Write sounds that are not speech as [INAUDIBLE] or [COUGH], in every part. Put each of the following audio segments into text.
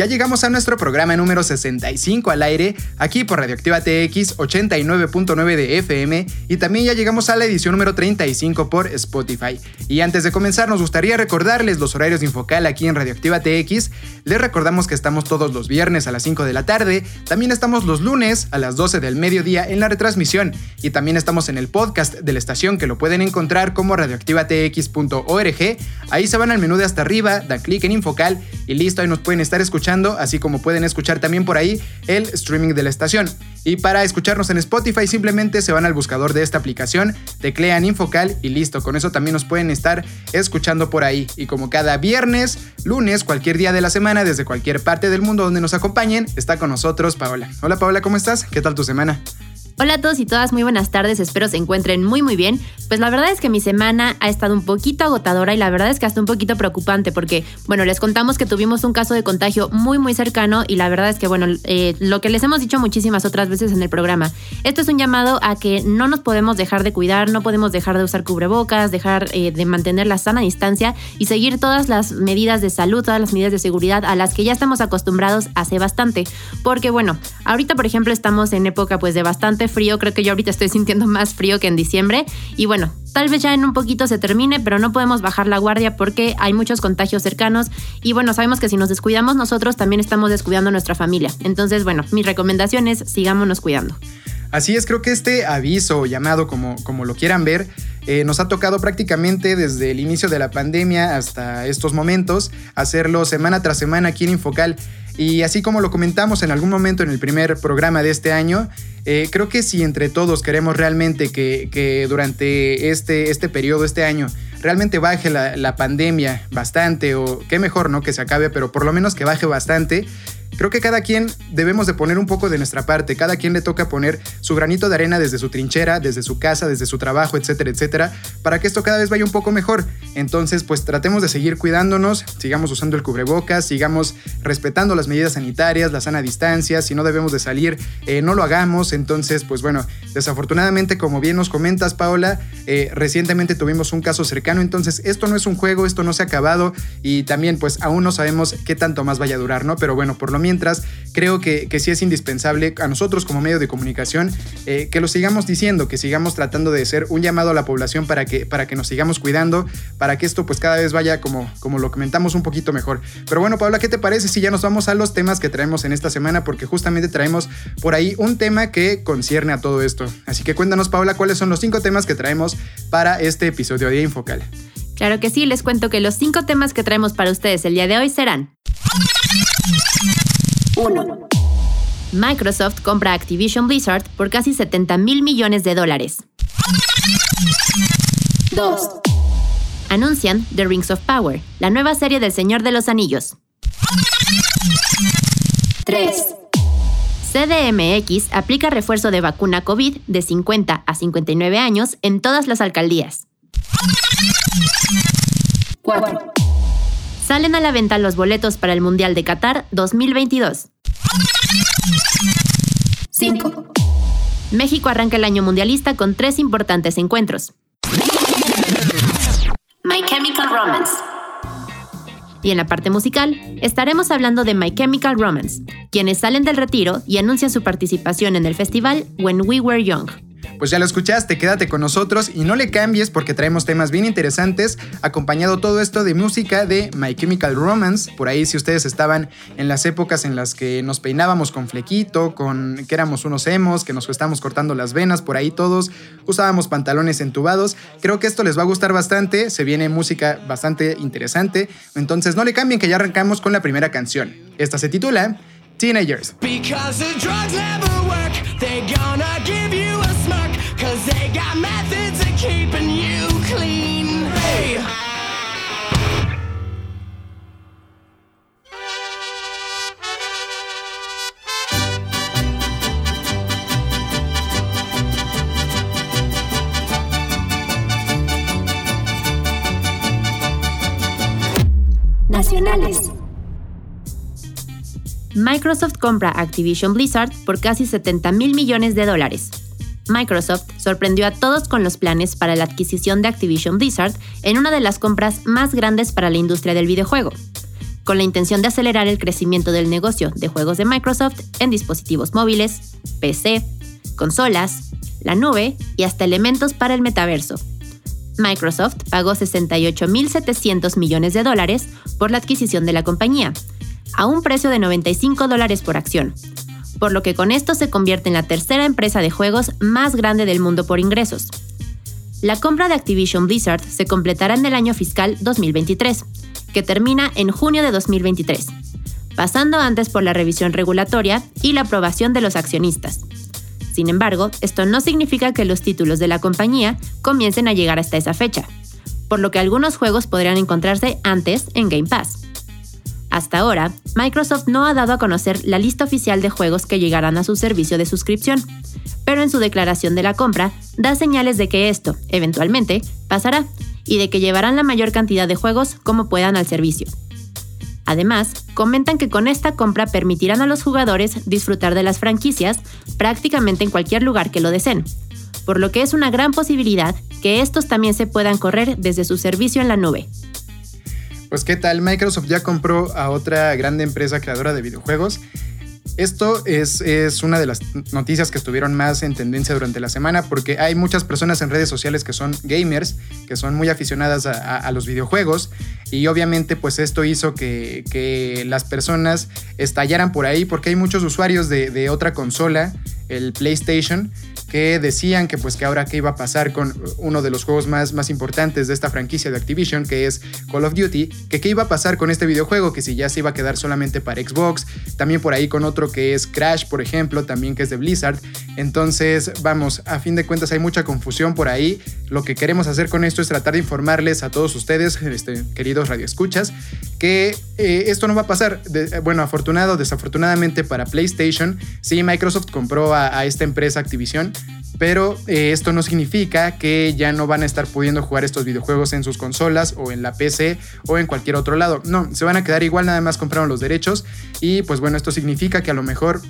Ya llegamos a nuestro programa número 65 al aire, aquí por Radioactiva TX 89.9 de FM y también ya llegamos a la edición número 35 por Spotify. Y antes de comenzar nos gustaría recordarles los horarios de Infocal aquí en Radioactiva TX. Les recordamos que estamos todos los viernes a las 5 de la tarde, también estamos los lunes a las 12 del mediodía en la retransmisión y también estamos en el podcast de la estación que lo pueden encontrar como radioactivatx.org. Ahí se van al menú de hasta arriba, dan clic en Infocal y listo, ahí nos pueden estar escuchando, así como pueden escuchar también por ahí el streaming de la estación. Y para escucharnos en Spotify simplemente se van al buscador de esta aplicación, teclean Infocal y listo, con eso también nos pueden estar escuchando por ahí. Y como cada viernes, lunes, cualquier día de la semana, desde cualquier parte del mundo donde nos acompañen, está con nosotros Paola. Hola Paola, ¿cómo estás? ¿Qué tal tu semana? Hola a todos y todas, muy buenas tardes, espero se encuentren muy muy bien. Pues la verdad es que mi semana ha estado un poquito agotadora y la verdad es que hasta un poquito preocupante porque, bueno, les contamos que tuvimos un caso de contagio muy muy cercano y la verdad es que, bueno, eh, lo que les hemos dicho muchísimas otras veces en el programa, esto es un llamado a que no nos podemos dejar de cuidar, no podemos dejar de usar cubrebocas, dejar eh, de mantener la sana distancia y seguir todas las medidas de salud, todas las medidas de seguridad a las que ya estamos acostumbrados hace bastante. Porque, bueno, ahorita por ejemplo estamos en época pues de bastante frío, creo que yo ahorita estoy sintiendo más frío que en diciembre y bueno, tal vez ya en un poquito se termine, pero no podemos bajar la guardia porque hay muchos contagios cercanos y bueno, sabemos que si nos descuidamos nosotros también estamos descuidando a nuestra familia. Entonces, bueno, mi recomendación es sigámonos cuidando. Así es, creo que este aviso, llamado como, como lo quieran ver, eh, nos ha tocado prácticamente desde el inicio de la pandemia hasta estos momentos hacerlo semana tras semana aquí en Infocal. Y así como lo comentamos en algún momento en el primer programa de este año, eh, creo que si entre todos queremos realmente que, que durante este, este periodo, este año, realmente baje la, la, pandemia bastante, o qué mejor, ¿no? Que se acabe, pero por lo menos que baje bastante. Creo que cada quien debemos de poner un poco de nuestra parte, cada quien le toca poner su granito de arena desde su trinchera, desde su casa, desde su trabajo, etcétera, etcétera, para que esto cada vez vaya un poco mejor. Entonces, pues tratemos de seguir cuidándonos, sigamos usando el cubrebocas, sigamos respetando las medidas sanitarias, la sana distancia, si no debemos de salir, eh, no lo hagamos. Entonces, pues bueno, desafortunadamente, como bien nos comentas, Paola, eh, recientemente tuvimos un caso cercano, entonces esto no es un juego, esto no se ha acabado y también pues aún no sabemos qué tanto más vaya a durar, ¿no? Pero bueno, por lo mientras, creo que, que sí es indispensable a nosotros como medio de comunicación eh, que lo sigamos diciendo, que sigamos tratando de ser un llamado a la población para que, para que nos sigamos cuidando, para que esto pues cada vez vaya como, como lo comentamos un poquito mejor. Pero bueno, Paula, ¿qué te parece si ya nos vamos a los temas que traemos en esta semana? Porque justamente traemos por ahí un tema que concierne a todo esto. Así que cuéntanos, Paula, cuáles son los cinco temas que traemos para este episodio de Infocal. Claro que sí, les cuento que los cinco temas que traemos para ustedes el día de hoy serán 1. Microsoft compra Activision Blizzard por casi 70 mil millones de dólares. 2. Anuncian The Rings of Power, la nueva serie del Señor de los Anillos. 3. CDMX aplica refuerzo de vacuna COVID de 50 a 59 años en todas las alcaldías. 4. Salen a la venta los boletos para el Mundial de Qatar 2022. 5. México arranca el año mundialista con tres importantes encuentros. My Chemical Romance. Y en la parte musical, estaremos hablando de My Chemical Romance, quienes salen del retiro y anuncian su participación en el festival When We Were Young. Pues ya lo escuchaste, quédate con nosotros y no le cambies porque traemos temas bien interesantes, acompañado todo esto de música de My Chemical Romance. Por ahí si ustedes estaban en las épocas en las que nos peinábamos con flequito, con que éramos unos emos, que nos estábamos cortando las venas, por ahí todos usábamos pantalones entubados. Creo que esto les va a gustar bastante, se viene música bastante interesante, entonces no le cambien que ya arrancamos con la primera canción. Esta se titula Teenagers. Nacionales. Microsoft compra Activision Blizzard por casi 70 mil millones de dólares. Microsoft sorprendió a todos con los planes para la adquisición de Activision Blizzard en una de las compras más grandes para la industria del videojuego, con la intención de acelerar el crecimiento del negocio de juegos de Microsoft en dispositivos móviles, PC, consolas, la nube y hasta elementos para el metaverso. Microsoft pagó 68.700 millones de dólares por la adquisición de la compañía, a un precio de 95 dólares por acción, por lo que con esto se convierte en la tercera empresa de juegos más grande del mundo por ingresos. La compra de Activision Blizzard se completará en el año fiscal 2023, que termina en junio de 2023, pasando antes por la revisión regulatoria y la aprobación de los accionistas. Sin embargo, esto no significa que los títulos de la compañía comiencen a llegar hasta esa fecha, por lo que algunos juegos podrían encontrarse antes en Game Pass. Hasta ahora, Microsoft no ha dado a conocer la lista oficial de juegos que llegarán a su servicio de suscripción, pero en su declaración de la compra da señales de que esto, eventualmente, pasará y de que llevarán la mayor cantidad de juegos como puedan al servicio. Además, comentan que con esta compra permitirán a los jugadores disfrutar de las franquicias prácticamente en cualquier lugar que lo deseen, por lo que es una gran posibilidad que estos también se puedan correr desde su servicio en la nube. Pues qué tal, Microsoft ya compró a otra grande empresa creadora de videojuegos. Esto es, es, una de las noticias que estuvieron más en tendencia durante la semana porque hay muchas personas en redes sociales que son gamers, que son muy aficionadas a, los videojuegos y obviamente pues esto hizo que, que, las personas estallaran por ahí porque hay muchos usuarios de, de otra consola, el PlayStation, que decían que pues que ahora qué iba a pasar con uno de los juegos más, más importantes de esta franquicia de Activision, que es Call of Duty, que qué iba a pasar con este videojuego, que si ya se iba a quedar solamente para Xbox, también por ahí con otro que es Crash, por ejemplo, también que es de Blizzard. Entonces, vamos, a fin de cuentas hay mucha confusión por ahí. Lo que queremos hacer con esto es tratar de informarles a todos ustedes, este, queridos radioescuchas, que eh, esto no va a pasar. bueno, afortunado, desafortunadamente para PlayStation, sí, Microsoft compró a, a esta empresa Activision pero eh, esto no significa que ya no van a estar pudiendo jugar estos videojuegos en sus consolas o en la PC o en cualquier otro lado. No, se van a quedar igual, nada más compraron los derechos y pues bueno, esto significa que a lo mejor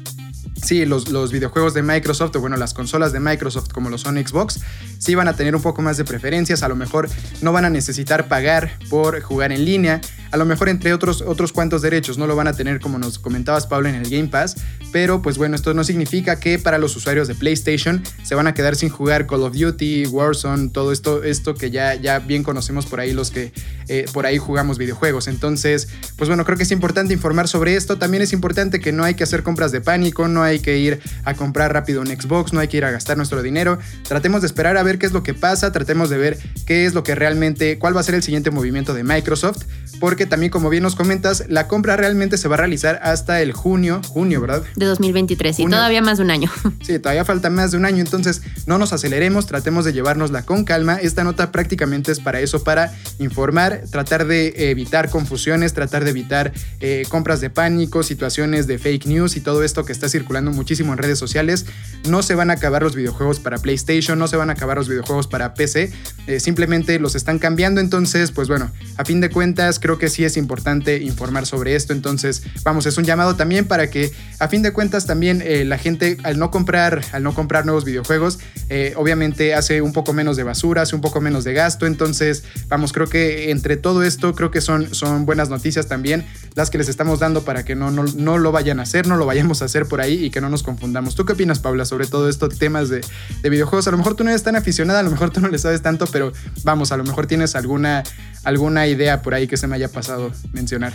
sí, los, los, videojuegos de Microsoft, o bueno, las consolas de Microsoft como lo son Xbox, sí van a tener un poco más de preferencias, a lo mejor no van a necesitar pagar por jugar en línea, a lo mejor entre otros, otros cuantos derechos no lo van a tener como nos comentabas Pablo en el Game Pass, pero pues bueno, esto no significa que para los usuarios de PlayStation se van a quedar sin jugar Call of Duty, Warzone, todo esto, esto que ya, ya bien conocemos por ahí los que eh, por ahí jugamos videojuegos. Entonces, pues bueno, creo que es importante informar sobre esto, también es importante que no hay que hacer compras de pánico, no hay que ir a comprar rápido un Xbox, no hay que ir a gastar nuestro dinero, tratemos de esperar a ver qué es lo que pasa, tratemos de ver qué es lo que realmente, cuál va a ser el siguiente movimiento de Microsoft, porque también como bien nos comentas, la compra realmente se va a realizar hasta el junio, junio, ¿verdad? De 2023, y todavía más de un año. [LAUGHS] Sí, todavía falta más de un año, entonces no nos aceleremos, tratemos de llevárnosla con calma. Esta nota prácticamente es para eso, para informar, tratar de evitar confusiones, tratar de evitar eh, compras de pánico, situaciones de fake news y todo esto que está circulando muchísimo en redes sociales. No se van a acabar los videojuegos para PlayStation, no se van a acabar los videojuegos para PC, eh, simplemente los están cambiando, entonces pues bueno, a fin de cuentas creo que sí es importante informar sobre esto. Entonces, vamos, es un llamado también para que a fin de cuentas también eh, la gente al no comprar, al no comprar nuevos videojuegos, eh, obviamente hace un poco menos de basura, hace un poco menos de gasto. Entonces, vamos, creo que entre todo esto, creo que son, son buenas noticias también las que les estamos dando para que no, no, lo vayan a hacer, no lo vayamos a hacer por ahí y que no nos confundamos. ¿Tú qué opinas, Paula, sobre todo estos temas de, de videojuegos? A lo mejor tú no eres tan aficionada, a lo mejor tú no le sabes tanto, pero vamos, a lo mejor tienes alguna, alguna idea por ahí que se me haya pasado mencionar.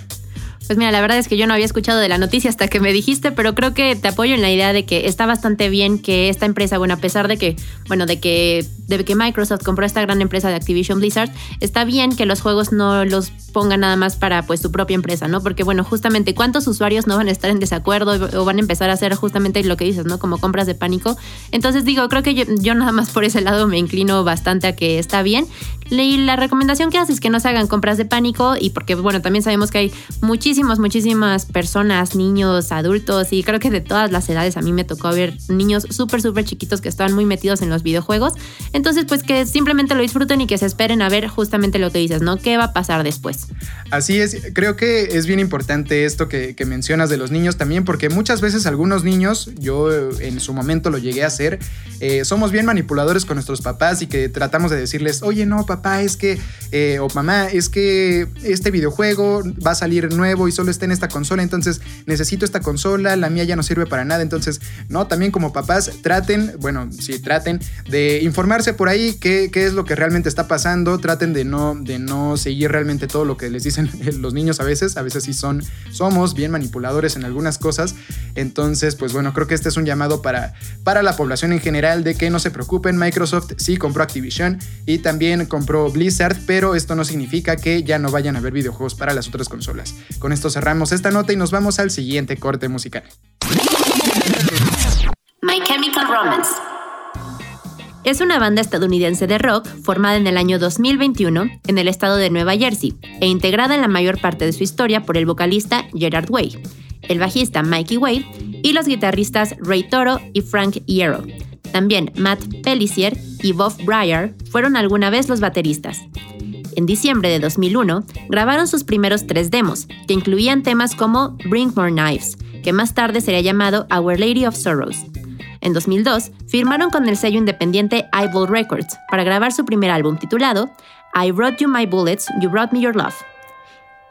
Pues mira, la verdad es que yo no había escuchado de la noticia hasta que me dijiste, pero creo que te apoyo en la idea de que está bastante bien que esta empresa, bueno, a pesar de que, bueno, de que, de que Microsoft compró esta gran empresa de Activision Blizzard, está bien que los juegos no los pongan nada más para pues su propia empresa, ¿no? Porque bueno, justamente cuántos usuarios no van a estar en desacuerdo o van a empezar a hacer justamente lo que dices, ¿no? Como compras de pánico. Entonces digo, creo que yo, yo nada más por ese lado me inclino bastante a que está bien. Y la recomendación que haces es que no se hagan compras de pánico y porque, bueno, también sabemos que hay muchísimas, muchísimas personas, niños, adultos y creo que de todas las edades a mí me tocó ver niños súper, súper chiquitos que estaban muy metidos en los videojuegos. Entonces, pues que simplemente lo disfruten y que se esperen a ver justamente lo que dices, ¿no? ¿Qué va a pasar después? Así es, creo que es bien importante esto que, mencionas de los niños también porque muchas veces algunos niños, yo en su momento lo llegué a hacer, eh, somos bien manipuladores con nuestros papás y que tratamos de decirles, oye, no, papá, papá, es que, eh, o mamá, es que este videojuego va a salir nuevo y solo está en esta consola, entonces necesito esta consola, la mía ya no sirve para nada, entonces, no, también como papás traten, bueno, sí, traten de informarse por ahí qué, qué es lo que realmente está pasando, traten de no, de no seguir realmente todo lo que les dicen [LAUGHS] los niños a veces, a veces sí son, somos bien manipuladores en algunas cosas, entonces, pues bueno, creo que este es un llamado para, para la población en general de que no se preocupen, Microsoft sí compró Activision y también compró compró Blizzard, pero esto no significa que ya no vayan a haber videojuegos para las otras consolas. Con esto cerramos esta nota y nos vamos al siguiente corte musical. My Chemical Romance. Es una banda estadounidense de rock formada en el año 2021 en el estado de Nueva Jersey e integrada en la mayor parte de su historia por el vocalista Gerard Way, el bajista Mikey Wade y los guitarristas Ray Toro y Frank Hierro, también Matt Pellissier y Bob Breyer fueron alguna vez los bateristas. En diciembre de 2001, grabaron sus primeros tres demos, que incluían temas como Bring More Knives, que más tarde sería llamado Our Lady of Sorrows. En 2002, firmaron con el sello independiente Eyeball Records para grabar su primer álbum titulado I Brought You My Bullets, You Brought Me Your Love.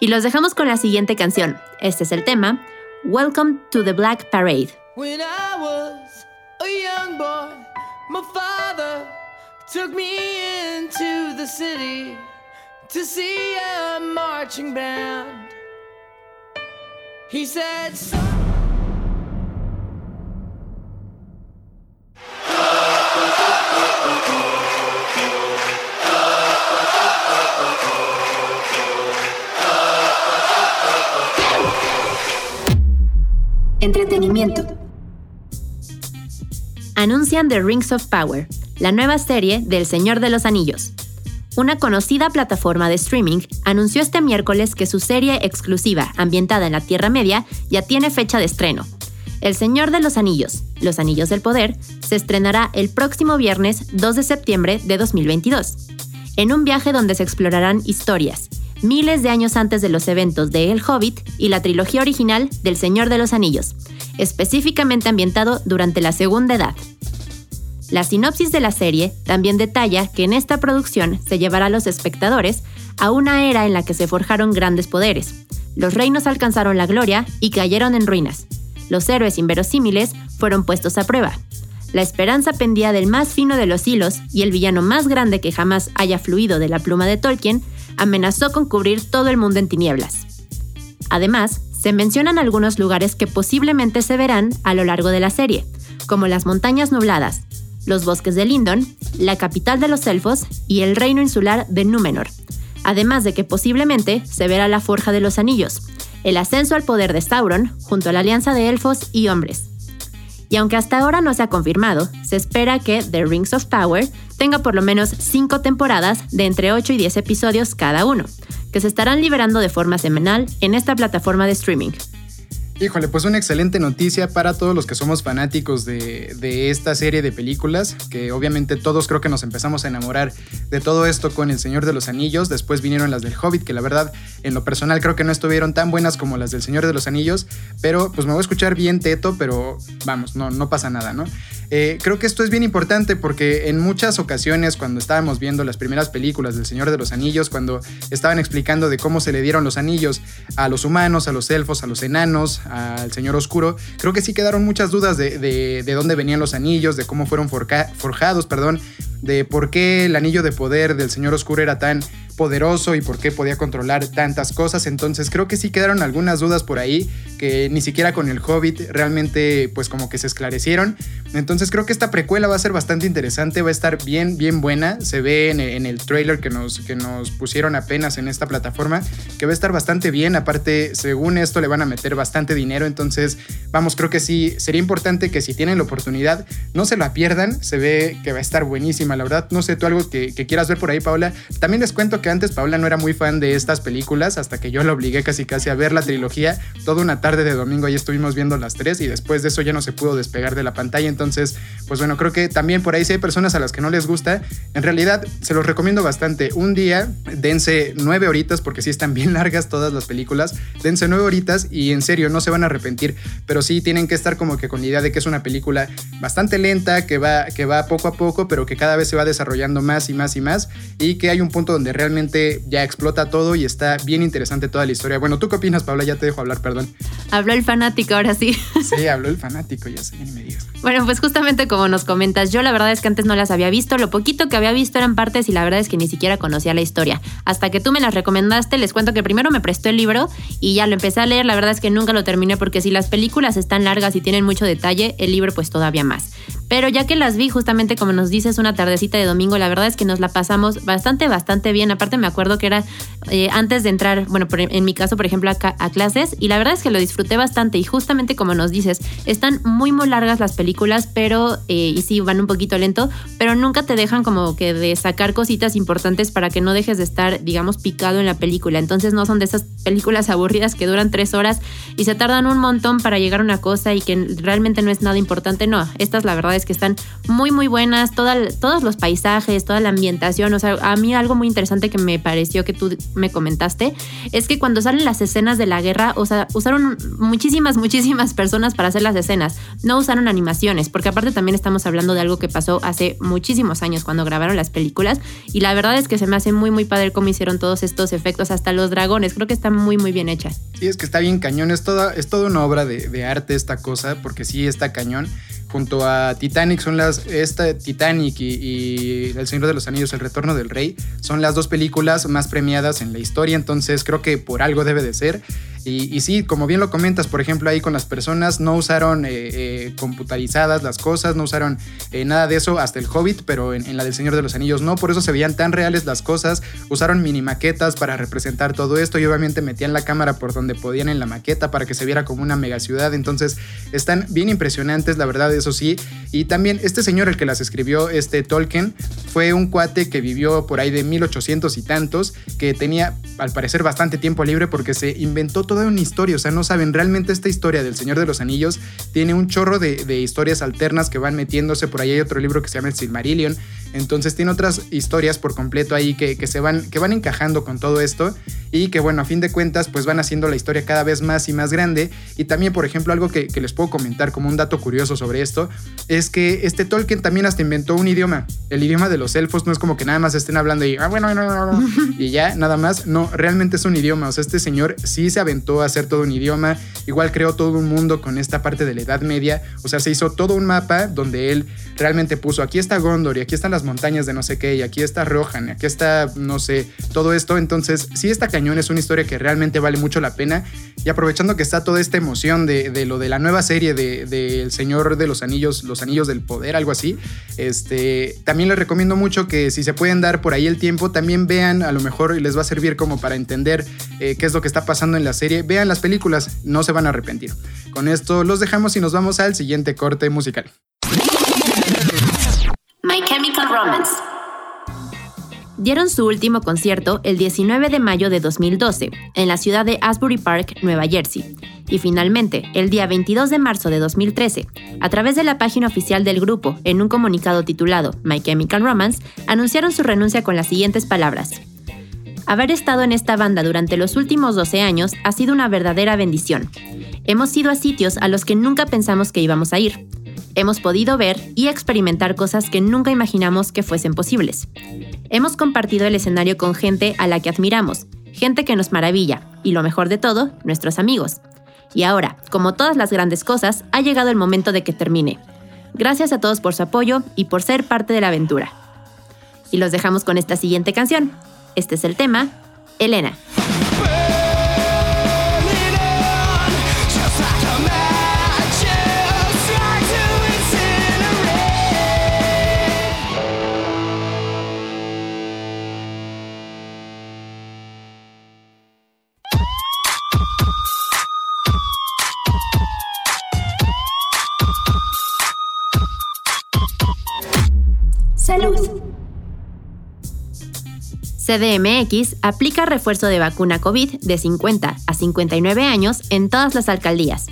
Y los dejamos con la siguiente canción. Este es el tema, Welcome to the Black Parade. My father took me into the city to see a marching band. He said, Entretenimiento anuncian The Rings of Power, la nueva serie del Señor de los Anillos. Una conocida plataforma de streaming anunció este miércoles que su serie exclusiva, ambientada en la Tierra Media, ya tiene fecha de estreno. El Señor de los Anillos, Los Anillos del Poder, se estrenará el próximo viernes 2 de septiembre de 2022, en un viaje donde se explorarán historias, miles de años antes de los eventos de El Hobbit y la trilogía original del Señor de los Anillos, específicamente ambientado durante la Segunda Edad. La sinopsis de la serie también detalla que en esta producción se llevará a los espectadores a una era en la que se forjaron grandes poderes. Los reinos alcanzaron la gloria y cayeron en ruinas. Los héroes inverosímiles fueron puestos a prueba. La esperanza pendía del más fino de los hilos y el villano más grande que jamás haya fluido de la pluma de Tolkien amenazó con cubrir todo el mundo en tinieblas. Además, se mencionan algunos lugares que posiblemente se verán a lo largo de la serie, como las montañas nubladas, los bosques de Lindon, la capital de los elfos y el reino insular de Númenor, además de que posiblemente se verá la Forja de los Anillos, el ascenso al poder de Sauron junto a la alianza de elfos y hombres. Y aunque hasta ahora no se ha confirmado, se espera que The Rings of Power tenga por lo menos 5 temporadas de entre 8 y 10 episodios cada uno, que se estarán liberando de forma semanal en esta plataforma de streaming. Híjole, pues una excelente noticia para todos los que somos fanáticos de, de, esta serie de películas, que obviamente todos creo que nos empezamos a enamorar de todo esto con El Señor de los Anillos, después vinieron las del Hobbit, que la verdad en lo personal creo que no estuvieron tan buenas como las del Señor de los Anillos, pero pues me voy a escuchar bien teto, pero vamos, no, no pasa nada, ¿no? Eh, creo que esto es bien importante porque en muchas ocasiones cuando estábamos viendo las primeras películas del Señor de los Anillos, cuando estaban explicando de cómo se le dieron los anillos a los humanos, a los elfos, a los enanos, al Señor Oscuro, creo que sí quedaron muchas dudas de, de dónde venían los anillos, de cómo fueron forjados, perdón, de por qué el anillo de poder del Señor Oscuro era tan poderoso y por qué podía controlar tantas cosas. Entonces creo que sí quedaron algunas dudas por ahí que ni siquiera con el Hobbit realmente pues como que se esclarecieron. Entonces creo que esta precuela va a ser bastante interesante, va a estar bien, bien buena. Se ve en, el trailer que nos, que nos pusieron apenas en esta plataforma que va a estar bastante bien. Aparte, según esto le van a meter bastante dinero. Entonces, vamos, creo que sí, sería importante que si tienen la oportunidad, no se la pierdan. Se ve que va a estar buenísima, la verdad. No sé, tú algo que, quieras ver por ahí, Paula. También les cuento que antes Paula no era muy fan de estas películas hasta que yo la obligué casi casi a ver la trilogía. Toda una tarde de domingo ahí estuvimos viendo las tres y después de eso ya no se pudo despegar de la pantalla. Entonces, pues bueno, creo que también por ahí si hay personas a las que no les gusta, en realidad se los recomiendo bastante. Un día dense nueve horitas porque sí están bien largas todas las películas. Dense nueve horitas y en serio no se van a arrepentir, pero sí tienen que estar como que con la idea de que es una película bastante lenta, que va, que va poco a poco, pero que cada vez se va desarrollando más y más y más y que hay un punto donde realmente ya explota todo y está bien interesante toda la historia. Bueno, ¿tú qué opinas, Paula? Ya te dejo hablar, perdón. Habló el fanático, ahora sí. Sí, habló el [LAUGHS] fanático, ya sé, ni me digas. Bueno, pues justamente como nos comentas, yo la verdad es que antes no las había visto, lo poquito que había visto eran partes y la verdad es que ni siquiera conocía la historia. Hasta que tú me las recomendaste, les cuento que primero me prestó el libro y ya lo empecé a leer, la verdad es que nunca lo terminé porque si las películas están largas y tienen mucho detalle, el libro pues todavía más. Pero ya que las vi, justamente como nos dices, una tardecita de domingo, la verdad es que nos la pasamos bastante, bastante bien. Aparte me acuerdo que era eh, antes de entrar, bueno, en mi caso, por ejemplo, a, clases, y la verdad es que lo disfruté bastante. Y justamente como nos dices, están muy, muy largas las películas, pero, eh, y sí, van un poquito lento, pero nunca te dejan como que de sacar cositas importantes para que no dejes de estar, digamos, picado en la película. Entonces no son de esas películas [LAUGHS] aburridas que duran tres horas y se tardan un montón para llegar a una cosa y que realmente no es nada importante. No, estas la verdad es que están muy, muy buenas. todos los paisajes, toda la ambientación. O sea, a mí algo muy interesante que me pareció que tú me comentaste es que cuando salen las escenas de la guerra, o sea, usaron muchísimas, muchísimas personas para hacer las escenas. No usaron animaciones, porque aparte también estamos hablando de algo que pasó hace muchísimos años cuando grabaron las películas. Y la verdad es que se me hace muy, muy padre cómo hicieron todos estos efectos, hasta los dragones. Creo que están muy, muy bien hechas. Sí, es que está bien cañón. Es toda, es toda una obra de, de arte esta cosa, porque sí está cañón junto a Titanic son las esta Titanic y, El Señor de los Anillos El Retorno del Rey son las dos películas más premiadas en la historia. Entonces creo que por algo debe de ser y, sí, como bien lo comentas, por ejemplo, ahí con las personas no usaron eh, eh, computarizadas las cosas, no usaron eh, nada de eso hasta el Hobbit, pero en, la del Señor de los Anillos no, por eso se veían tan reales las cosas, usaron mini maquetas para representar todo esto y obviamente metían la cámara por donde podían en la maqueta para que se viera como una mega ciudad, entonces están bien impresionantes, la verdad, eso sí, y también este señor, el que las escribió, este Tolkien, fue un cuate que vivió por ahí de 1800 y tantos, que tenía al parecer bastante tiempo libre porque se inventó todo toda una historia, o sea, no saben, realmente esta historia del Señor de los Anillos tiene un chorro de, de historias alternas que van metiéndose, por ahí hay otro libro que se llama El Silmarillion, entonces tiene otras historias por completo ahí que, que, se van, que van encajando con todo esto y que bueno, a fin de cuentas pues van haciendo la historia cada vez más y más grande. Y también, por ejemplo, algo que, les puedo comentar como un dato curioso sobre esto es que este Tolkien también hasta inventó un idioma. El idioma de los elfos no es como que nada más estén hablando y, ah, bueno, [LAUGHS] y ya, nada más. No, realmente es un idioma. O sea, este señor sí se aventó a hacer todo un idioma. Igual creó todo un mundo con esta parte de la Edad Media. O sea, se hizo todo un mapa donde él realmente puso aquí está Gondor y aquí están las montañas de no sé qué, y aquí está Rohan, y aquí está, no sé, todo esto. Entonces, sí, esta cañón es una historia que realmente vale mucho la pena. Y aprovechando que está toda esta emoción de, lo de la nueva serie de, El Señor de los Anillos, Los Anillos del Poder, algo así, este, también les recomiendo mucho que si se pueden dar por ahí el tiempo, también vean, a lo mejor les va a servir como para entender eh, qué es lo que está pasando en la serie. Vean las películas, no se van a arrepentir. Con esto los dejamos y nos vamos al siguiente corte musical. My Chemical Romance. dieron su último concierto el 19 de mayo de 2012 en la ciudad de Asbury Park, Nueva Jersey. Y finalmente, el día 22 de marzo de 2013, a través de la página oficial del grupo, en un comunicado titulado My Chemical Romance, anunciaron su renuncia con las siguientes palabras. Haber estado en esta banda durante los últimos 12 años ha sido una verdadera bendición. Hemos ido a sitios a los que nunca pensamos que íbamos a ir. Hemos podido ver y experimentar cosas que nunca imaginamos que fuesen posibles. Hemos compartido el escenario con gente a la que admiramos, gente que nos maravilla, y lo mejor de todo, nuestros amigos. Y ahora, como todas las grandes cosas, ha llegado el momento de que termine. Gracias a todos por su apoyo y por ser parte de la aventura. Y los dejamos con esta siguiente canción. Este es el tema, Elena. CDMX aplica refuerzo de vacuna COVID de 50 a 59 años en todas las alcaldías.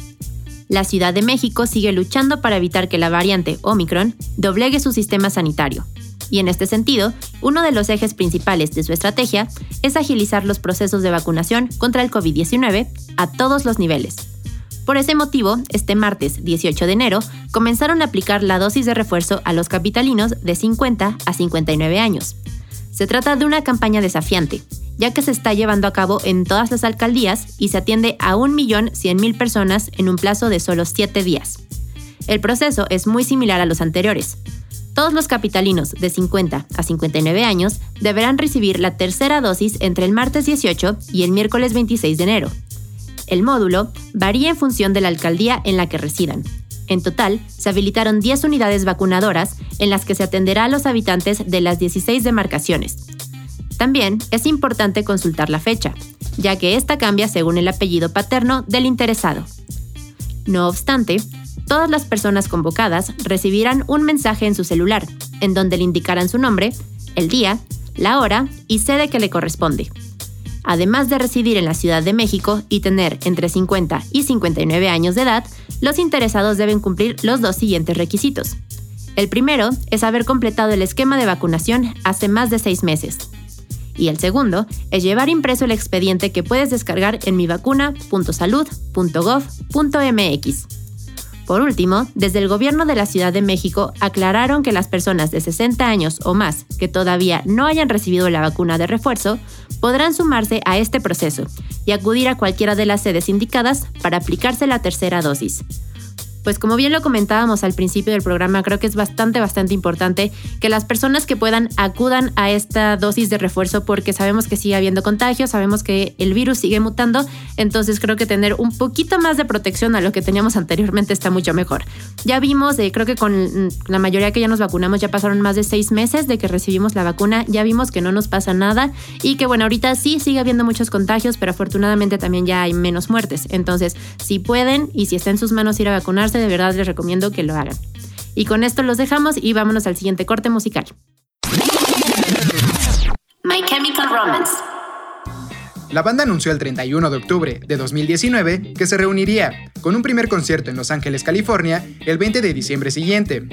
La Ciudad de México sigue luchando para evitar que la variante Omicron doblegue su sistema sanitario. Y en este sentido, uno de los ejes principales de su estrategia es agilizar los procesos de vacunación contra el COVID-19 a todos los niveles. Por ese motivo, este martes 18 de enero comenzaron a aplicar la dosis de refuerzo a los capitalinos de 50 a 59 años. Se trata de una campaña desafiante, ya que se está llevando a cabo en todas las alcaldías y se atiende a 1.100.000 personas en un plazo de solo 7 días. El proceso es muy similar a los anteriores. Todos los capitalinos de 50 a 59 años deberán recibir la tercera dosis entre el martes 18 y el miércoles 26 de enero. El módulo varía en función de la alcaldía en la que residan, en total, se habilitaron 10 unidades vacunadoras en las que se atenderá a los habitantes de las 16 demarcaciones. También es importante consultar la fecha, ya que esta cambia según el apellido paterno del interesado. No obstante, todas las personas convocadas recibirán un mensaje en su celular, en donde le indicarán su nombre, el día, la hora y sede que le corresponde además de residir en la Ciudad de México y tener entre 50 y 59 años de edad, los interesados deben cumplir los dos siguientes requisitos. El primero es haber completado el esquema de vacunación hace más de seis meses. Y el segundo es llevar impreso el expediente que puedes descargar en mivacuna.salud.gov.mx. Por último, desde el gobierno de la Ciudad de México aclararon que las personas de 60 años o más que todavía no hayan recibido la vacuna de refuerzo podrán sumarse a este proceso y acudir a cualquiera de las sedes indicadas para aplicarse la tercera dosis pues como bien lo comentábamos al principio del programa, creo que es bastante, bastante importante que las personas que puedan acudan a esta dosis de refuerzo porque sabemos que sigue habiendo contagios, sabemos que el virus sigue mutando, entonces creo que tener un poquito más de protección a lo que teníamos anteriormente está mucho mejor. Ya vimos, eh, creo que con la mayoría que ya nos vacunamos ya pasaron más de seis meses de que recibimos la vacuna, ya vimos que no nos pasa nada y que bueno, ahorita sí sigue habiendo muchos contagios, pero afortunadamente también ya hay menos muertes. Entonces, si pueden y si está en sus manos ir a vacunarse, de verdad les recomiendo que lo hagan. Y con esto los dejamos y vámonos al siguiente corte musical. My Chemical Romance. La banda anunció el 31 de octubre de 2019 que se reuniría con un primer concierto en Los Ángeles, California, el 20 de diciembre siguiente.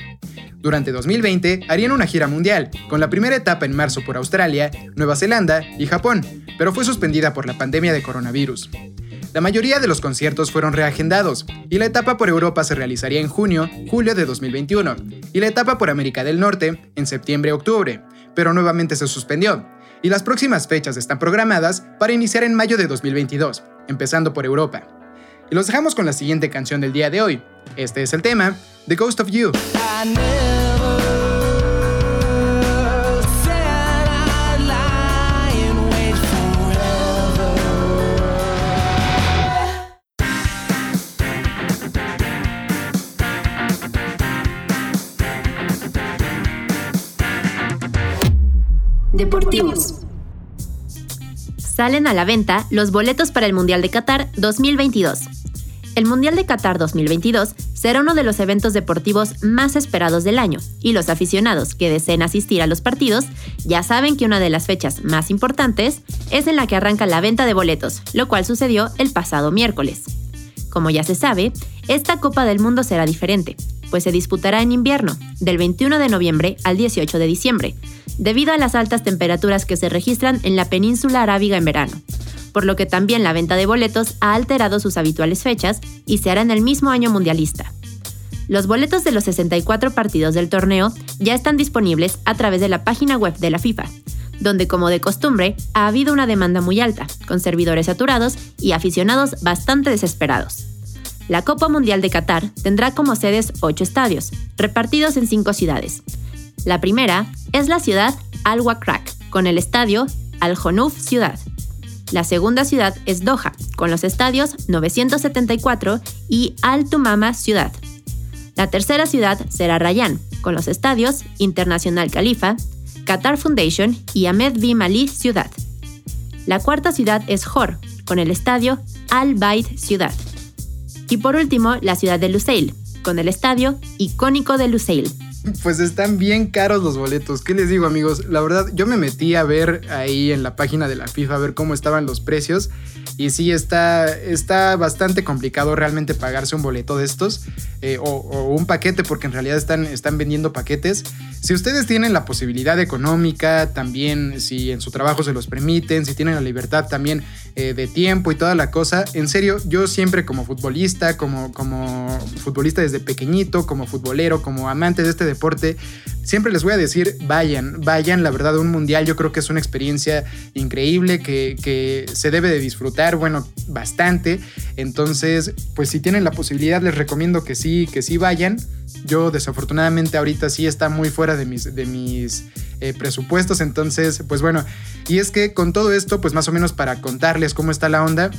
Durante 2020 harían una gira mundial, con la primera etapa en marzo por Australia, Nueva Zelanda y Japón, pero fue suspendida por la pandemia de coronavirus. La mayoría de los conciertos fueron reagendados, y la etapa por Europa se realizaría en junio, julio de 2021, y la etapa por América del Norte en septiembre-octubre, pero nuevamente se suspendió, y las próximas fechas están programadas para iniciar en mayo de 2022, empezando por Europa. Y los dejamos con la siguiente canción del día de hoy. Este es el tema, The Ghost of You. Deportivos. Salen a la venta los boletos para el Mundial de Qatar 2022. El Mundial de Qatar 2022 será uno de los eventos deportivos más esperados del año, y los aficionados que deseen asistir a los partidos ya saben que una de las fechas más importantes es en la que arranca la venta de boletos, lo cual sucedió el pasado miércoles. Como ya se sabe, esta Copa del Mundo será diferente, pues se disputará en invierno, del 21 de noviembre al 18 de diciembre, debido a las altas temperaturas que se registran en la península arábiga en verano, por lo que también la venta de boletos ha alterado sus habituales fechas y se hará en el mismo año mundialista. Los boletos de los 64 partidos del torneo ya están disponibles a través de la página web de la FIFA, donde como de costumbre ha habido una demanda muy alta, con servidores saturados y aficionados bastante desesperados. La Copa Mundial de Qatar tendrá como sedes ocho estadios, repartidos en cinco ciudades. La primera es la ciudad Al Wakrak, con el estadio Al Honuf Ciudad. La segunda ciudad es Doha, con los estadios 974 y Al Tumama Ciudad. La tercera ciudad será Rayán, con los estadios Internacional Khalifa, Qatar Foundation y Ahmed bin Ali Ciudad. La cuarta ciudad es Jor, con el estadio Al Bayt Ciudad. Y por último, la ciudad de Lusail, con el estadio icónico de Lusail. [LAUGHS] Pues están bien caros los boletos. ¿Qué les digo, amigos? La verdad, yo me metí a ver ahí en la página de la FIFA a ver cómo estaban los precios. Y sí, está, está bastante complicado realmente pagarse un boleto de estos. Eh, o, un paquete, porque en realidad están, están vendiendo paquetes. Si ustedes tienen la posibilidad económica, también si en su trabajo se los permiten, si tienen la libertad también eh, de tiempo y toda la cosa, en serio, yo siempre como futbolista, como, como futbolista desde pequeñito, como futbolero, como amante de este deporte, siempre les voy a decir, vayan, vayan, la verdad, un mundial yo creo que es una experiencia increíble que, que se debe de disfrutar, bueno, bastante. Entonces, pues si tienen la posibilidad, les recomiendo que sí, que sí vayan. Yo desafortunadamente ahorita sí está muy fuera de mis, de mis eh, presupuestos, entonces, pues bueno, y es que con todo esto, pues más o menos para contarles cómo está la onda,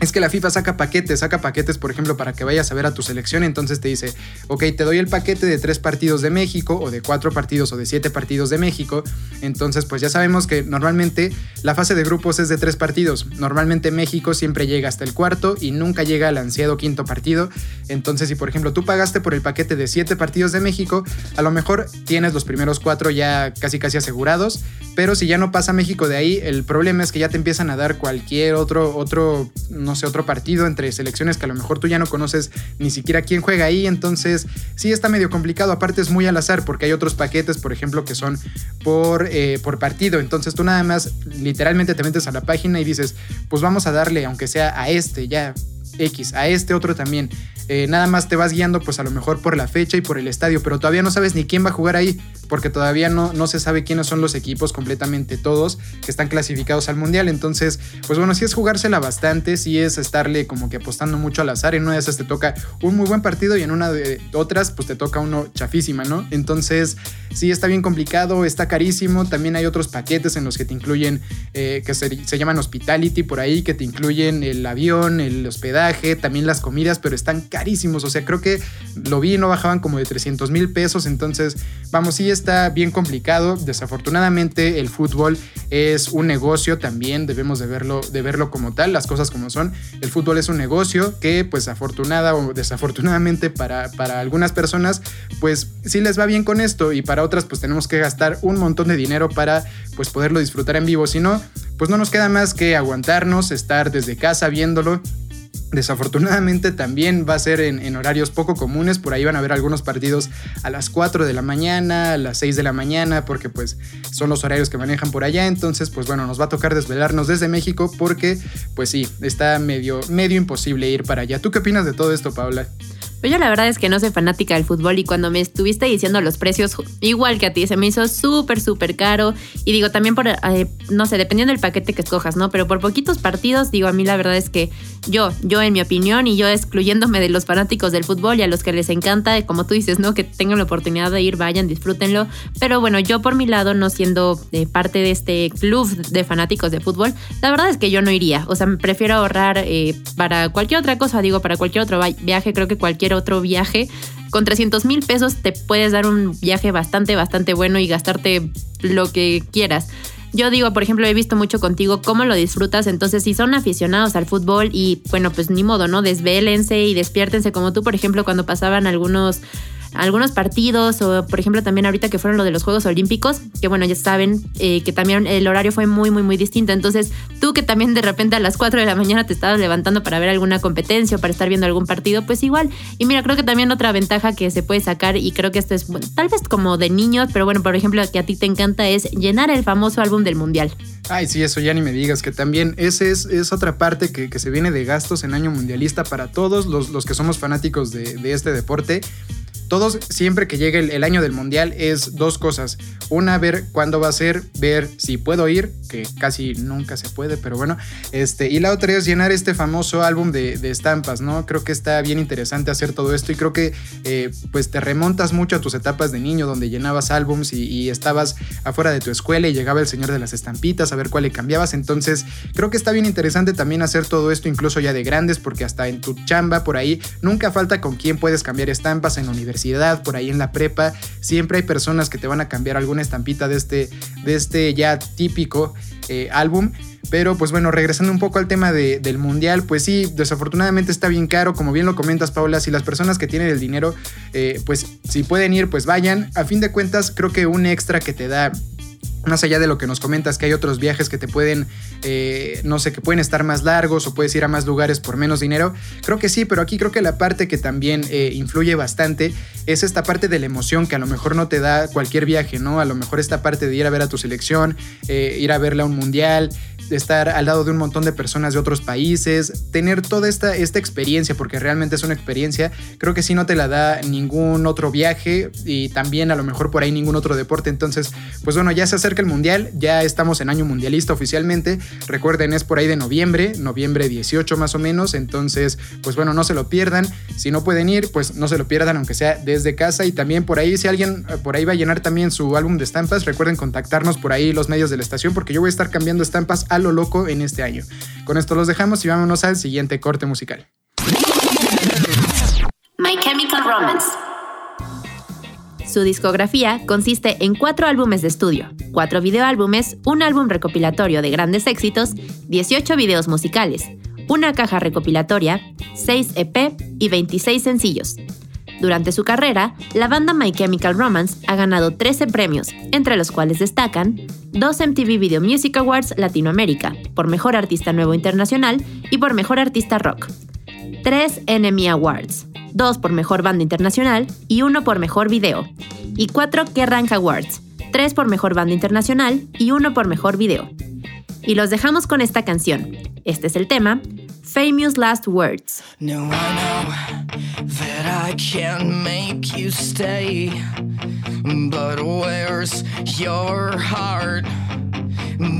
es que la FIFA saca paquetes, saca paquetes, por ejemplo, para que vayas a ver a tu selección. Entonces te dice, ok, te doy el paquete de tres partidos de México, o de cuatro partidos, o de siete partidos de México. Entonces, pues ya sabemos que normalmente la fase de grupos es de tres partidos. Normalmente México siempre llega hasta el cuarto y nunca llega al ansiado quinto partido. Entonces, si por ejemplo tú pagaste por el paquete de siete partidos de México, a lo mejor tienes los primeros cuatro ya casi casi asegurados. Pero si ya no pasa México de ahí, el problema es que ya te empiezan a dar cualquier otro, otro no sé, otro partido entre selecciones que a lo mejor tú ya no conoces ni siquiera quién juega ahí, entonces sí está medio complicado, aparte es muy al azar porque hay otros paquetes, por ejemplo, que son por, eh, por partido, entonces tú nada más literalmente te metes a la página y dices, pues vamos a darle, aunque sea a este, ya X, a este otro también. Eh, nada más te vas guiando pues a lo mejor por la fecha y por el estadio, pero todavía no sabes ni quién va a jugar ahí, porque todavía no, no se sabe quiénes son los equipos completamente todos que están clasificados al mundial. Entonces, pues bueno, sí es jugársela bastante, sí es estarle como que apostando mucho al azar. En una de esas te toca un muy buen partido y en una de otras pues te toca uno chafísima, ¿no? Entonces, sí está bien complicado, está carísimo. También hay otros paquetes en los que te incluyen, eh, que se, se llaman hospitality por ahí, que te incluyen el avión, el hospedaje, también las comidas, pero están carísimos. O sea, creo que lo vi, no bajaban como de 300 mil pesos. Entonces, vamos, sí está bien complicado. Desafortunadamente, el fútbol es un negocio también. Debemos de verlo, de verlo como tal, las cosas como son. El fútbol es un negocio que, pues, afortunada o desafortunadamente para, para algunas personas, pues sí les va bien con esto. Y para otras, pues tenemos que gastar un montón de dinero para, pues, poderlo disfrutar en vivo. Si no, pues no nos queda más que aguantarnos, estar desde casa viéndolo Desafortunadamente también va a ser en, horarios poco comunes, por ahí van a haber algunos partidos a las 4 de la mañana, a las 6 de la mañana, porque pues son los horarios que manejan por allá, entonces pues bueno, nos va a tocar desvelarnos desde México porque pues sí, está medio, medio imposible ir para allá. ¿Tú qué opinas de todo esto, Paula? Pues yo la verdad es que no soy fanática del fútbol y cuando me estuviste diciendo los precios, igual que a ti, se me hizo súper, súper caro. Y digo, también por, eh, no sé, dependiendo del paquete que escojas, ¿no? Pero por poquitos partidos, digo, a mí la verdad es que yo, yo en mi opinión y yo excluyéndome de los fanáticos del fútbol y a los que les encanta, como tú dices, ¿no? Que tengan la oportunidad de ir, vayan, disfrútenlo. Pero bueno, yo por mi lado, no siendo eh, parte de este club de fanáticos de fútbol, la verdad es que yo no iría. O sea, prefiero ahorrar eh, para cualquier otra cosa, digo, para cualquier otro viaje, creo que cualquier otro viaje. Con 300 mil pesos te puedes dar un viaje bastante, bastante bueno y gastarte lo que quieras. Yo digo, por ejemplo, he visto mucho contigo cómo lo disfrutas, entonces si son aficionados al fútbol y bueno, pues ni modo, ¿no? Desvélense y despiértense como tú, por ejemplo, cuando pasaban algunos algunos partidos o por ejemplo también ahorita que fueron lo de los Juegos Olímpicos, que bueno, ya saben eh, que también el horario fue muy, muy, muy distinto. Entonces tú que también de repente a las 4 de la mañana te estabas levantando para ver alguna competencia o para estar viendo algún partido, pues igual. Y mira, creo que también otra ventaja que se puede sacar y creo que esto es tal vez como de niños, pero bueno, por ejemplo, que a ti te encanta es llenar el famoso álbum del Mundial. Ay, sí, eso ya ni me digas, que también ese es, es otra parte que, se viene de gastos en año mundialista para todos los, los que somos fanáticos de este deporte todos, siempre que llegue el, año del mundial, es dos cosas. Una, ver cuándo va a ser, ver si puedo ir, que casi nunca se puede, pero bueno. Este, y la otra es llenar este famoso álbum de, estampas, ¿no? Creo que está bien interesante hacer todo esto y creo que eh, pues te remontas mucho a tus etapas de niño, donde llenabas álbums y, estabas afuera de tu escuela y llegaba el señor de las estampitas a ver cuál le cambiabas. Entonces, creo que está bien interesante también hacer todo esto, incluso ya de grandes, porque hasta en tu chamba por ahí nunca falta con quién puedes cambiar estampas en la universidad por ahí en la prepa, siempre hay personas que te van a cambiar alguna estampita de este, de este ya típico eh, álbum. Pero pues bueno, regresando un poco al tema del mundial, pues sí, desafortunadamente está bien caro, como bien lo comentas Paula, si las personas que tienen el dinero, eh, pues si pueden ir, pues vayan. A fin de cuentas, creo que un extra que te da más allá de lo que nos comentas, que hay otros viajes que te pueden, eh, no sé, que pueden estar más largos o puedes ir a más lugares por menos dinero, creo que sí, pero aquí creo que la parte que también eh, influye bastante es esta parte de la emoción que a lo mejor no te da cualquier viaje, ¿no? A lo mejor esta parte de ir a ver a tu selección, eh, ir a verla a un mundial, estar al lado de un montón de personas de otros países, tener toda esta, esta experiencia, porque realmente es una experiencia, creo que sí no te la da ningún otro viaje y también a lo mejor por ahí ningún otro deporte. Entonces, pues bueno, ya se acerca el mundial, ya estamos en año mundialista oficialmente. Recuerden, es por ahí de noviembre, noviembre 18 más o menos. Entonces, pues bueno, no se lo pierdan. Si no pueden ir, pues no se lo pierdan, aunque sea desde casa. Y también por ahí, si alguien eh, por ahí va a llenar también su álbum de estampas, recuerden contactarnos por ahí los medios de la estación, porque yo voy a estar cambiando estampas a lo loco en este año. Con esto los dejamos y vámonos al siguiente corte musical. My Chemical Romance. Su discografía consiste en cuatro álbumes de estudio, cuatro videoálbumes, un álbum recopilatorio de grandes éxitos, 18 videos musicales, una caja recopilatoria, 6 EP y 26 sencillos. Durante su carrera, la banda My Chemical Romance ha ganado 13 premios, entre los cuales destacan dos MTV Video Music Awards Latinoamérica por Mejor Artista Nuevo Internacional y por Mejor Artista Rock, tres NME Awards, dos por Mejor Banda Internacional y uno por Mejor Video, y cuatro Kerrang Awards, tres por Mejor Banda Internacional y uno por Mejor Video. Y los dejamos con esta canción. Este es el tema, Famous Last Words. that I can make you stay. But where's your heart?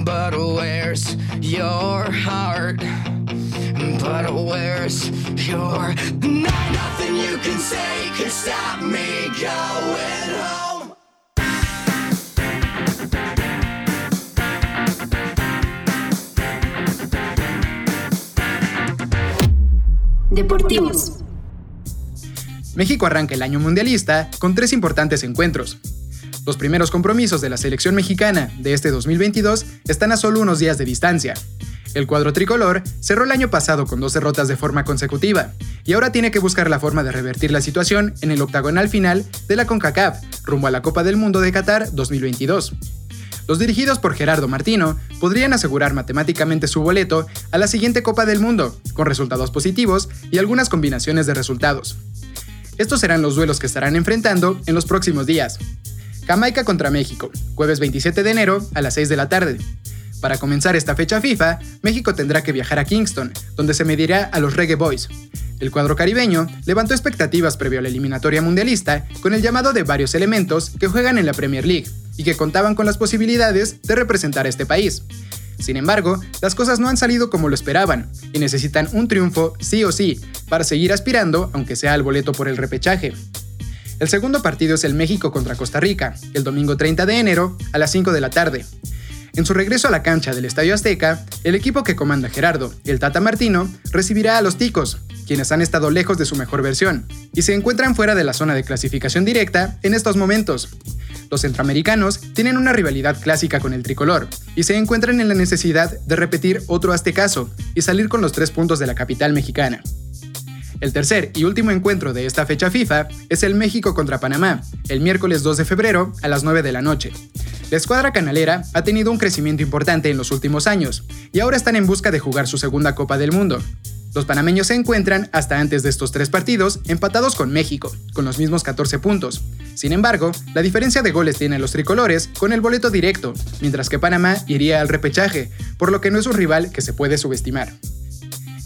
But where's your heart? But where's your. nothing you can say can stop me going home. Deportivos. México arranca el año mundialista con tres importantes encuentros. Los primeros compromisos de la selección mexicana de este 2022 están a solo unos días de distancia. El cuadro tricolor cerró el año pasado con dos derrotas de forma consecutiva y ahora tiene que buscar la forma de revertir la situación en el octagonal final de la CONCACAF rumbo a la Copa del Mundo de Qatar 2022. Los dirigidos por Gerardo Martino podrían asegurar matemáticamente su boleto a la siguiente Copa del Mundo, con resultados positivos y algunas combinaciones de resultados. Estos serán los duelos que estarán enfrentando en los próximos días. Jamaica contra México, jueves 27 de enero a las 6 de la tarde. Para comenzar esta fecha FIFA, México tendrá que viajar a Kingston, donde se medirá a los Reggae Boys. El cuadro caribeño levantó expectativas previo a la eliminatoria mundialista con el llamado de varios elementos que juegan en la Premier League y que contaban con las posibilidades de representar a este país. Sin embargo, las cosas no han salido como lo esperaban y necesitan un triunfo sí o sí para seguir aspirando, aunque sea al boleto por el repechaje. El segundo partido es el México contra Costa Rica, el domingo 30 de enero a las 5 de la tarde. En su regreso a la cancha del Estadio Azteca, el equipo que comanda Gerardo, el Tata Martino, recibirá a los Ticos, quienes han estado lejos de su mejor versión, y se encuentran fuera de la zona de clasificación directa en estos momentos. Los centroamericanos tienen una rivalidad clásica con el tricolor y se encuentran en la necesidad de repetir otro aztecaso y salir con los tres puntos de la capital mexicana. El tercer y último encuentro de esta fecha FIFA es el México contra Panamá, el miércoles 2 de febrero a las 9 de la noche. La escuadra canalera ha tenido un crecimiento importante en los últimos años y ahora están en busca de jugar su segunda Copa del Mundo. Los panameños se encuentran, hasta antes de estos tres partidos, empatados con México, con los mismos 14 puntos. Sin embargo, la diferencia de goles tienen los tricolores con el boleto directo, mientras que Panamá iría al repechaje, por lo que no es un rival que se puede subestimar.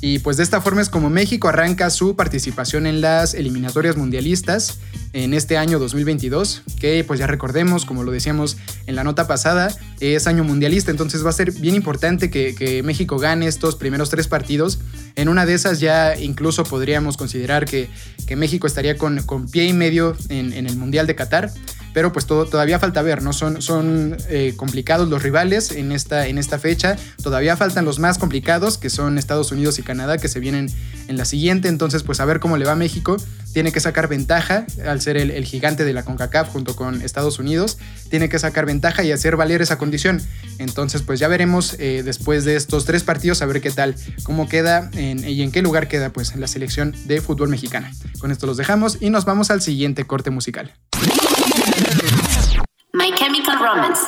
Y pues de esta forma es como México arranca su participación en las eliminatorias mundialistas en este año 2022, que pues ya recordemos, como lo decíamos en la nota pasada, es año mundialista, entonces va a ser bien importante que, México gane estos primeros tres partidos. En una de esas ya incluso podríamos considerar que, México estaría con, pie y medio en, en el Mundial de Qatar pero pues todavía falta ver, ¿no? Son, son eh, complicados los rivales en esta, en esta fecha, todavía faltan los más complicados, que son Estados Unidos y Canadá, que se vienen en la siguiente, entonces pues a ver cómo le va a México, tiene que sacar ventaja al ser el, gigante de la CONCACAF junto con Estados Unidos, tiene que sacar ventaja y hacer valer esa condición, entonces pues ya veremos eh, después de estos tres partidos a ver qué tal, cómo queda y en qué lugar queda pues la selección de fútbol mexicana. Con esto los dejamos y nos vamos al siguiente corte musical. My Chemical Romance.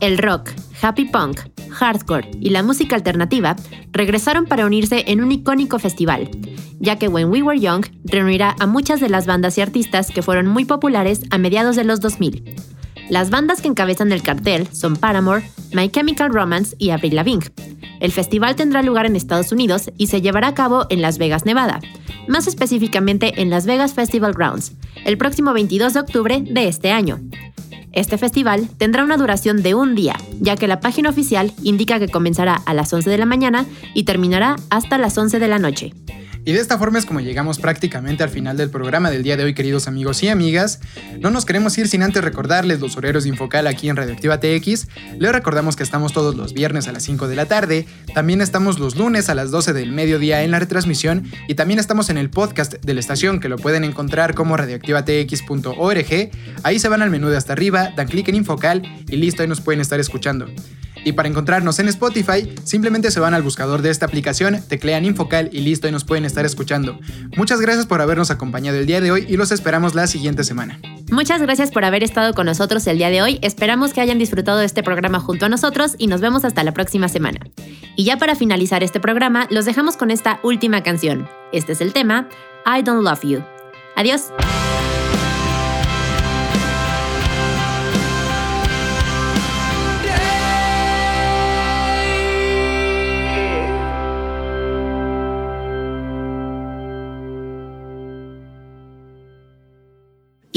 El rock, happy punk, hardcore y la música alternativa regresaron para unirse en un icónico festival, ya que When We Were Young reunirá a muchas de las bandas y artistas que fueron muy populares a mediados de los 2000. Las bandas que encabezan el cartel son Paramore, My Chemical Romance y Avril Lavigne. El festival tendrá lugar en Estados Unidos y se llevará a cabo en Las Vegas, Nevada, más específicamente en Las Vegas Festival Grounds, el próximo 22 de octubre de este año. Este festival tendrá una duración de un día, ya que la página oficial indica que comenzará a las 11 de la mañana y terminará hasta las 11 de la noche. Y de esta forma es como llegamos prácticamente al final del programa del día de hoy, queridos amigos y amigas. No nos queremos ir sin antes recordarles los horarios de Infocal aquí en Radioactiva TX. Les recordamos que estamos todos los viernes a las 5 de la tarde, también estamos los lunes a las 12 del mediodía en la retransmisión y también estamos en el podcast de la estación que lo pueden encontrar como radioactivatx.org. Ahí se van al menú de hasta arriba, dan clic en Infocal y listo, ahí nos pueden estar escuchando. Y para encontrarnos en Spotify, simplemente se van al buscador de esta aplicación, teclean Infocal y listo y nos pueden estar escuchando. Muchas gracias por habernos acompañado el día de hoy y los esperamos la siguiente semana. Muchas gracias por haber estado con nosotros el día de hoy. Esperamos que hayan disfrutado de este programa junto a nosotros y nos vemos hasta la próxima semana. Y ya para finalizar este programa, los dejamos con esta última canción. Este es el tema, I Don't Love You. Adiós.